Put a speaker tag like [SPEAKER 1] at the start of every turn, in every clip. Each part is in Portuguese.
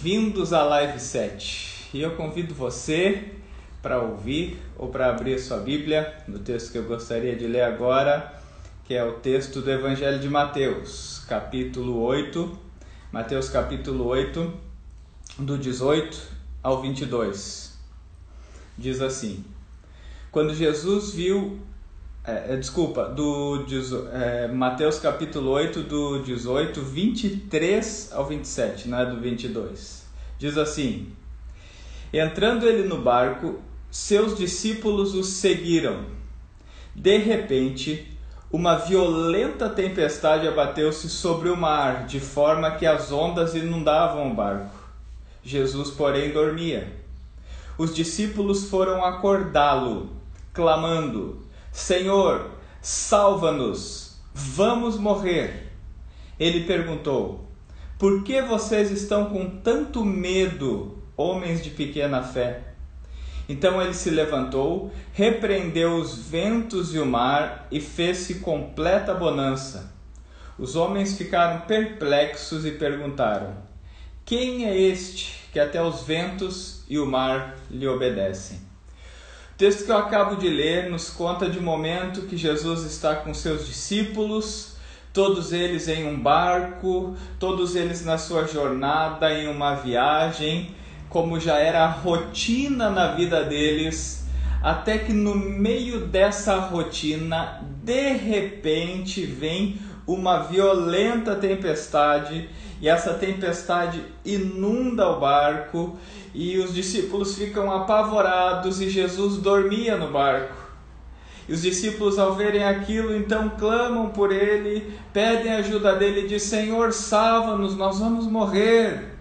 [SPEAKER 1] Bem-vindos à Live 7. E eu convido você para ouvir ou para abrir a sua Bíblia no texto que eu gostaria de ler agora, que é o texto do Evangelho de Mateus, capítulo 8. Mateus, capítulo 8, do 18 ao 22. Diz assim: Quando Jesus viu é, é, desculpa, do é, Mateus capítulo 8, do 18, 23 ao 27, não é do 22. Diz assim: Entrando ele no barco, seus discípulos o seguiram. De repente, uma violenta tempestade abateu-se sobre o mar, de forma que as ondas inundavam o barco. Jesus, porém, dormia. Os discípulos foram acordá-lo, clamando: Senhor, salva-nos, vamos morrer. Ele perguntou: Por que vocês estão com tanto medo, homens de pequena fé? Então ele se levantou, repreendeu os ventos e o mar e fez-se completa bonança. Os homens ficaram perplexos e perguntaram: Quem é este que até os ventos e o mar lhe obedecem? Texto que eu acabo de ler nos conta de um momento que Jesus está com seus discípulos, todos eles em um barco, todos eles na sua jornada em uma viagem, como já era a rotina na vida deles, até que no meio dessa rotina, de repente vem uma violenta tempestade e essa tempestade inunda o barco e os discípulos ficam apavorados e Jesus dormia no barco. E os discípulos, ao verem aquilo, então clamam por ele, pedem ajuda dele e diz: Senhor, salva-nos, nós vamos morrer.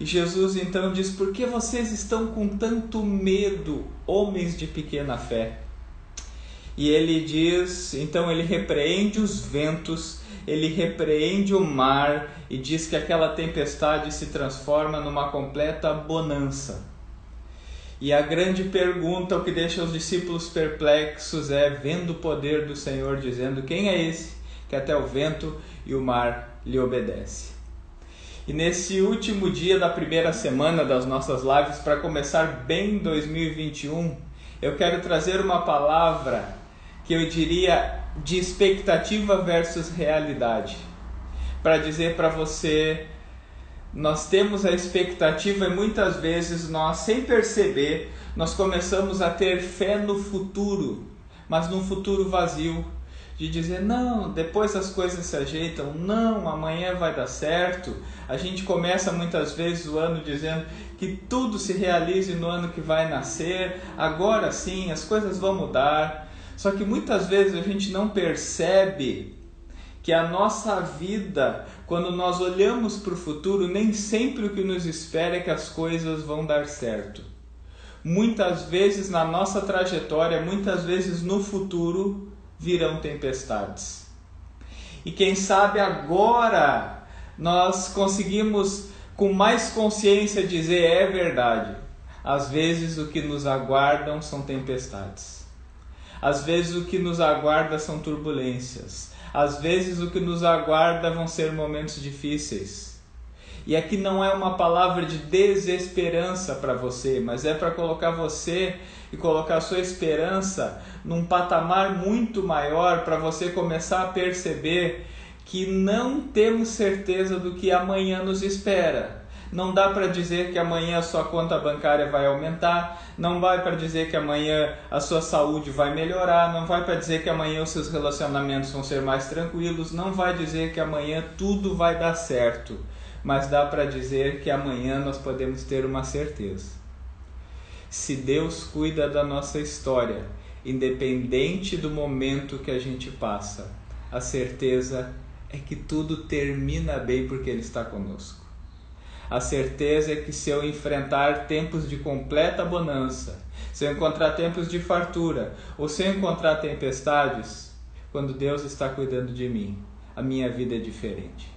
[SPEAKER 1] E Jesus então diz: Por que vocês estão com tanto medo, homens de pequena fé? E ele diz: Então ele repreende os ventos ele repreende o mar e diz que aquela tempestade se transforma numa completa bonança. E a grande pergunta, o que deixa os discípulos perplexos, é vendo o poder do Senhor, dizendo: Quem é esse que até o vento e o mar lhe obedece? E nesse último dia da primeira semana das nossas lives, para começar bem 2021, eu quero trazer uma palavra que eu diria de expectativa versus realidade. Para dizer para você, nós temos a expectativa e muitas vezes nós, sem perceber, nós começamos a ter fé no futuro, mas num futuro vazio. De dizer, não, depois as coisas se ajeitam, não, amanhã vai dar certo. A gente começa muitas vezes o ano dizendo que tudo se realize no ano que vai nascer, agora sim as coisas vão mudar. Só que muitas vezes a gente não percebe que a nossa vida, quando nós olhamos para o futuro, nem sempre o que nos espera é que as coisas vão dar certo. Muitas vezes na nossa trajetória, muitas vezes no futuro, virão tempestades. E quem sabe agora nós conseguimos com mais consciência dizer é verdade. Às vezes o que nos aguardam são tempestades. Às vezes o que nos aguarda são turbulências. Às vezes o que nos aguarda vão ser momentos difíceis. E aqui não é uma palavra de desesperança para você, mas é para colocar você e colocar sua esperança num patamar muito maior para você começar a perceber que não temos certeza do que amanhã nos espera. Não dá para dizer que amanhã a sua conta bancária vai aumentar, não vai para dizer que amanhã a sua saúde vai melhorar, não vai para dizer que amanhã os seus relacionamentos vão ser mais tranquilos, não vai dizer que amanhã tudo vai dar certo, mas dá para dizer que amanhã nós podemos ter uma certeza. Se Deus cuida da nossa história, independente do momento que a gente passa, a certeza é que tudo termina bem porque Ele está conosco. A certeza é que se eu enfrentar tempos de completa bonança, se eu encontrar tempos de fartura, ou se eu encontrar tempestades, quando Deus está cuidando de mim, a minha vida é diferente.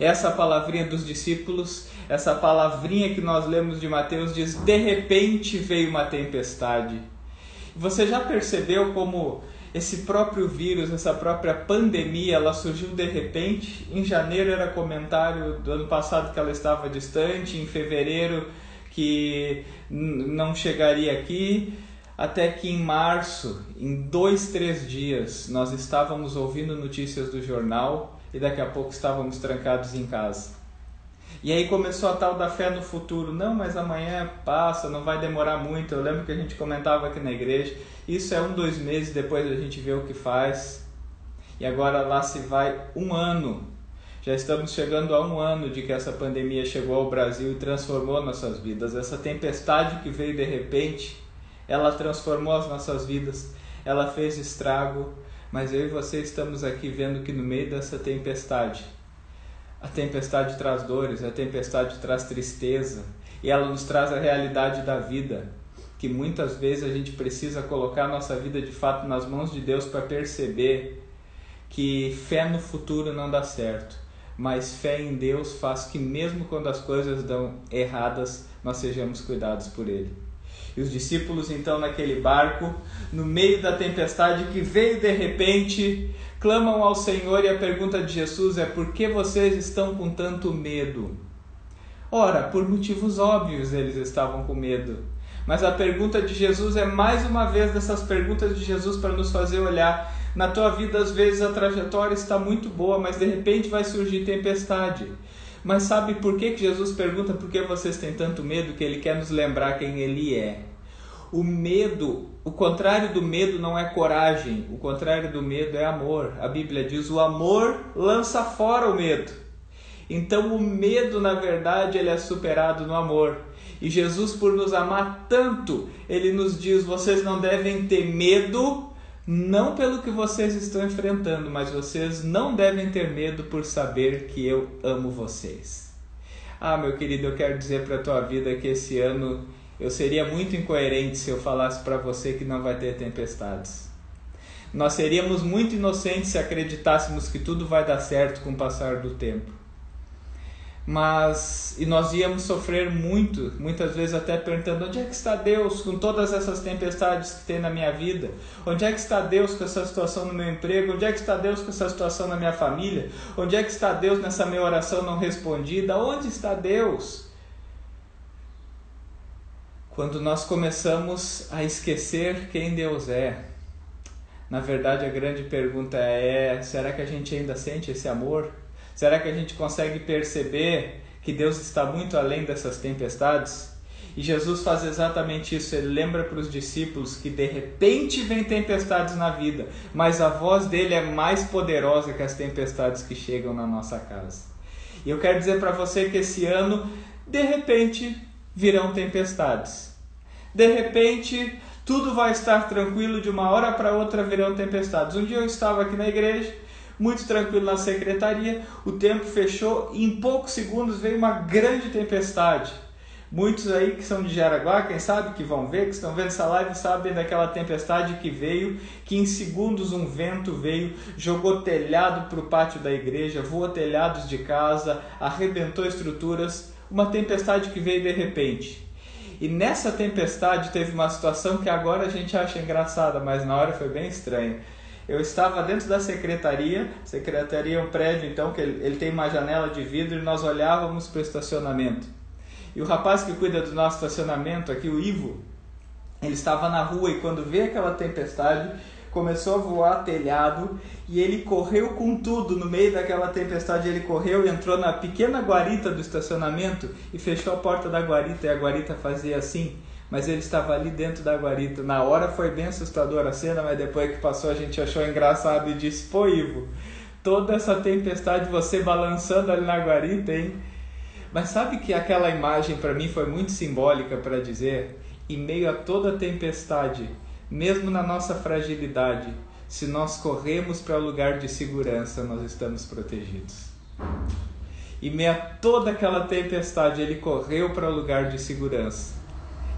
[SPEAKER 1] Essa palavrinha dos discípulos, essa palavrinha que nós lemos de Mateus diz: de repente veio uma tempestade. Você já percebeu como esse próprio vírus, essa própria pandemia, ela surgiu de repente. Em janeiro era comentário do ano passado que ela estava distante, em fevereiro que não chegaria aqui, até que em março, em dois, três dias, nós estávamos ouvindo notícias do jornal e daqui a pouco estávamos trancados em casa. E aí começou a tal da fé no futuro. Não, mas amanhã passa, não vai demorar muito. Eu lembro que a gente comentava aqui na igreja. Isso é um, dois meses depois a gente vê o que faz. E agora lá se vai um ano. Já estamos chegando a um ano de que essa pandemia chegou ao Brasil e transformou nossas vidas. Essa tempestade que veio de repente, ela transformou as nossas vidas. Ela fez estrago. Mas eu e você estamos aqui vendo que no meio dessa tempestade, a tempestade traz dores, a tempestade traz tristeza e ela nos traz a realidade da vida, que muitas vezes a gente precisa colocar nossa vida de fato nas mãos de Deus para perceber que fé no futuro não dá certo, mas fé em Deus faz que mesmo quando as coisas dão erradas, nós sejamos cuidados por Ele. E os discípulos, então, naquele barco, no meio da tempestade que veio de repente, clamam ao Senhor e a pergunta de Jesus é: por que vocês estão com tanto medo? Ora, por motivos óbvios eles estavam com medo. Mas a pergunta de Jesus é mais uma vez dessas perguntas de Jesus para nos fazer olhar. Na tua vida, às vezes, a trajetória está muito boa, mas de repente vai surgir tempestade. Mas sabe por que, que Jesus pergunta por que vocês têm tanto medo? Que ele quer nos lembrar quem ele é. O medo, o contrário do medo não é coragem, o contrário do medo é amor. A Bíblia diz: o amor lança fora o medo. Então o medo, na verdade, ele é superado no amor. E Jesus, por nos amar tanto, ele nos diz: vocês não devem ter medo não pelo que vocês estão enfrentando, mas vocês não devem ter medo por saber que eu amo vocês. Ah, meu querido, eu quero dizer para a tua vida que esse ano eu seria muito incoerente se eu falasse para você que não vai ter tempestades. Nós seríamos muito inocentes se acreditássemos que tudo vai dar certo com o passar do tempo mas e nós íamos sofrer muito, muitas vezes até perguntando onde é que está Deus com todas essas tempestades que tem na minha vida? Onde é que está Deus com essa situação no meu emprego? Onde é que está Deus com essa situação na minha família? Onde é que está Deus nessa minha oração não respondida? Onde está Deus? Quando nós começamos a esquecer quem Deus é, na verdade a grande pergunta é: será que a gente ainda sente esse amor? Será que a gente consegue perceber que Deus está muito além dessas tempestades? E Jesus faz exatamente isso. Ele lembra para os discípulos que de repente vem tempestades na vida, mas a voz dele é mais poderosa que as tempestades que chegam na nossa casa. E eu quero dizer para você que esse ano, de repente, virão tempestades. De repente, tudo vai estar tranquilo, de uma hora para outra virão tempestades. Um dia eu estava aqui na igreja muito tranquilo na secretaria, o tempo fechou e em poucos segundos veio uma grande tempestade. Muitos aí que são de Jaraguá, quem sabe que vão ver, que estão vendo essa live, sabem daquela tempestade que veio, que em segundos um vento veio, jogou telhado para o pátio da igreja, voou telhados de casa, arrebentou estruturas, uma tempestade que veio de repente. E nessa tempestade teve uma situação que agora a gente acha engraçada, mas na hora foi bem estranha. Eu estava dentro da secretaria, secretaria é um prédio então que ele, ele tem uma janela de vidro e nós olhávamos para o estacionamento. E o rapaz que cuida do nosso estacionamento aqui, o Ivo, ele estava na rua e quando veio aquela tempestade, começou a voar telhado e ele correu com tudo no meio daquela tempestade. Ele correu, entrou na pequena guarita do estacionamento e fechou a porta da guarita e a guarita fazia assim mas ele estava ali dentro da guarita. Na hora foi bem assustadora a cena, mas depois que passou a gente achou engraçado e disse: Pô, Ivo, toda essa tempestade, você balançando ali na guarita, hein? Mas sabe que aquela imagem para mim foi muito simbólica para dizer: em meio a toda tempestade, mesmo na nossa fragilidade, se nós corremos para o lugar de segurança, nós estamos protegidos. Em meio a toda aquela tempestade, ele correu para o lugar de segurança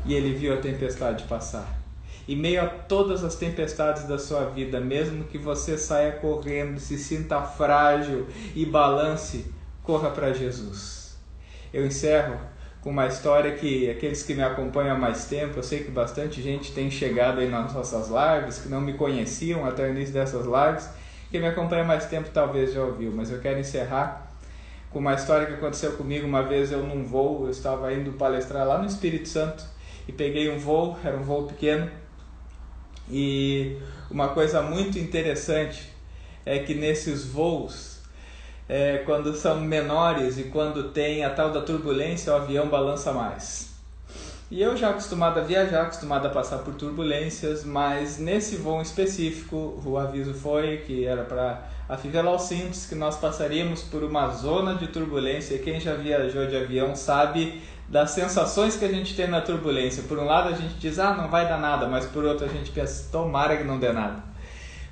[SPEAKER 1] e ele viu a tempestade passar. Em meio a todas as tempestades da sua vida, mesmo que você saia correndo, se sinta frágil e balance, corra para Jesus. Eu encerro com uma história que aqueles que me acompanham há mais tempo, eu sei que bastante gente tem chegado aí nas nossas lives, que não me conheciam até o início dessas lives, quem me acompanha há mais tempo talvez já ouviu, mas eu quero encerrar com uma história que aconteceu comigo. Uma vez eu num voo, eu estava indo palestrar lá no Espírito Santo e peguei um voo, era um voo pequeno, e uma coisa muito interessante é que nesses voos é, quando são menores e quando tem a tal da turbulência, o avião balança mais. E eu já acostumado a viajar, acostumado a passar por turbulências, mas nesse voo específico, o aviso foi que era para afivelar os cintos, que nós passaríamos por uma zona de turbulência. Quem já viajou de avião sabe das sensações que a gente tem na turbulência. Por um lado a gente diz, ah, não vai dar nada, mas por outro a gente pensa, tomara que não dê nada.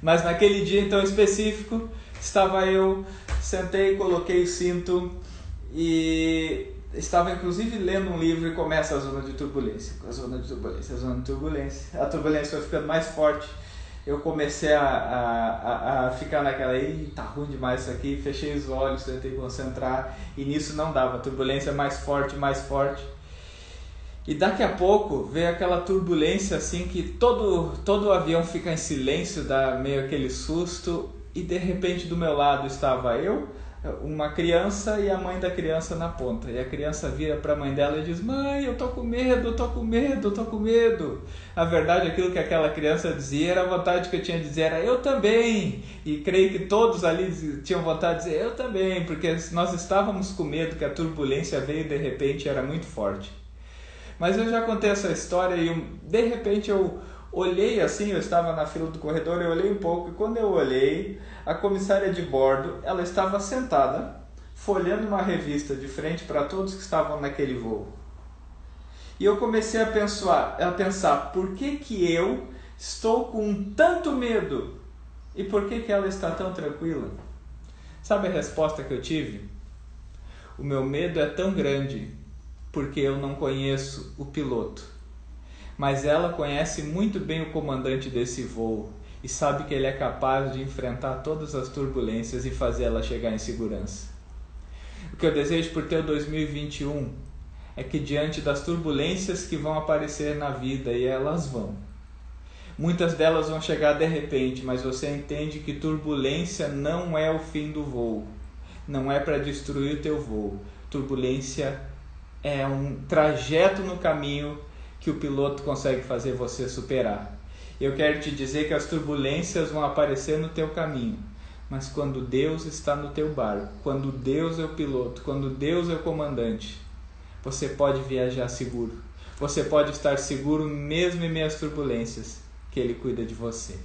[SPEAKER 1] Mas naquele dia então específico, estava eu sentei, coloquei o cinto e estava inclusive lendo um livro e começa a zona de turbulência. A zona de turbulência, a zona de turbulência. A turbulência foi ficando mais forte. Eu comecei a, a, a, ficar naquela aí, tá ruim demais isso aqui, fechei os olhos, tentei concentrar e nisso não dava. A turbulência mais forte, mais forte. E daqui a pouco veio aquela turbulência assim que todo, todo o avião fica em silêncio, dá meio aquele susto e de repente do meu lado estava eu, uma criança e a mãe da criança na ponta. E a criança vira para a mãe dela e diz: Mãe, eu tô com medo, eu tô com medo, eu tô com medo. A verdade, aquilo que aquela criança dizia era a vontade que eu tinha de dizer: era eu também. E creio que todos ali tinham vontade de dizer: eu também, porque nós estávamos com medo que a turbulência veio de repente era muito forte. Mas eu já contei essa história e de repente eu olhei assim, eu estava na fila do corredor, eu olhei um pouco e quando eu olhei, a comissária de bordo, ela estava sentada, folhando uma revista de frente para todos que estavam naquele voo. E eu comecei a pensar, a pensar, por que que eu estou com tanto medo? E por que que ela está tão tranquila? Sabe a resposta que eu tive? O meu medo é tão grande porque eu não conheço o piloto mas ela conhece muito bem o comandante desse voo e sabe que ele é capaz de enfrentar todas as turbulências e fazer ela chegar em segurança. O que eu desejo por teu 2021 é que diante das turbulências que vão aparecer na vida e elas vão, muitas delas vão chegar de repente, mas você entende que turbulência não é o fim do voo, não é para destruir o teu voo. Turbulência é um trajeto no caminho que o piloto consegue fazer você superar. Eu quero te dizer que as turbulências vão aparecer no teu caminho, mas quando Deus está no teu barco, quando Deus é o piloto, quando Deus é o comandante, você pode viajar seguro. Você pode estar seguro mesmo em meio às turbulências, que Ele cuida de você.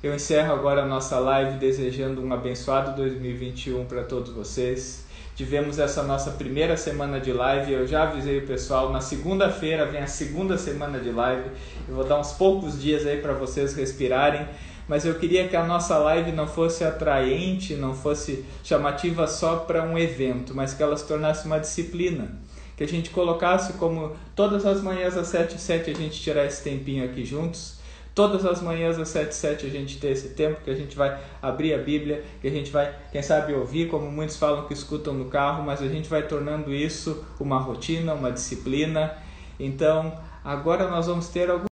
[SPEAKER 1] Eu encerro agora a nossa live desejando um abençoado 2021 para todos vocês. Tivemos essa nossa primeira semana de live. Eu já avisei o pessoal. Na segunda-feira vem a segunda semana de live. Eu vou dar uns poucos dias aí para vocês respirarem. Mas eu queria que a nossa live não fosse atraente, não fosse chamativa só para um evento, mas que ela se tornasse uma disciplina. Que a gente colocasse como todas as manhãs às 7 e 7 a gente tirar esse tempinho aqui juntos Todas as manhãs às 7 7 a gente tem esse tempo que a gente vai abrir a Bíblia, que a gente vai, quem sabe, ouvir, como muitos falam que escutam no carro, mas a gente vai tornando isso uma rotina, uma disciplina. Então, agora nós vamos ter alguns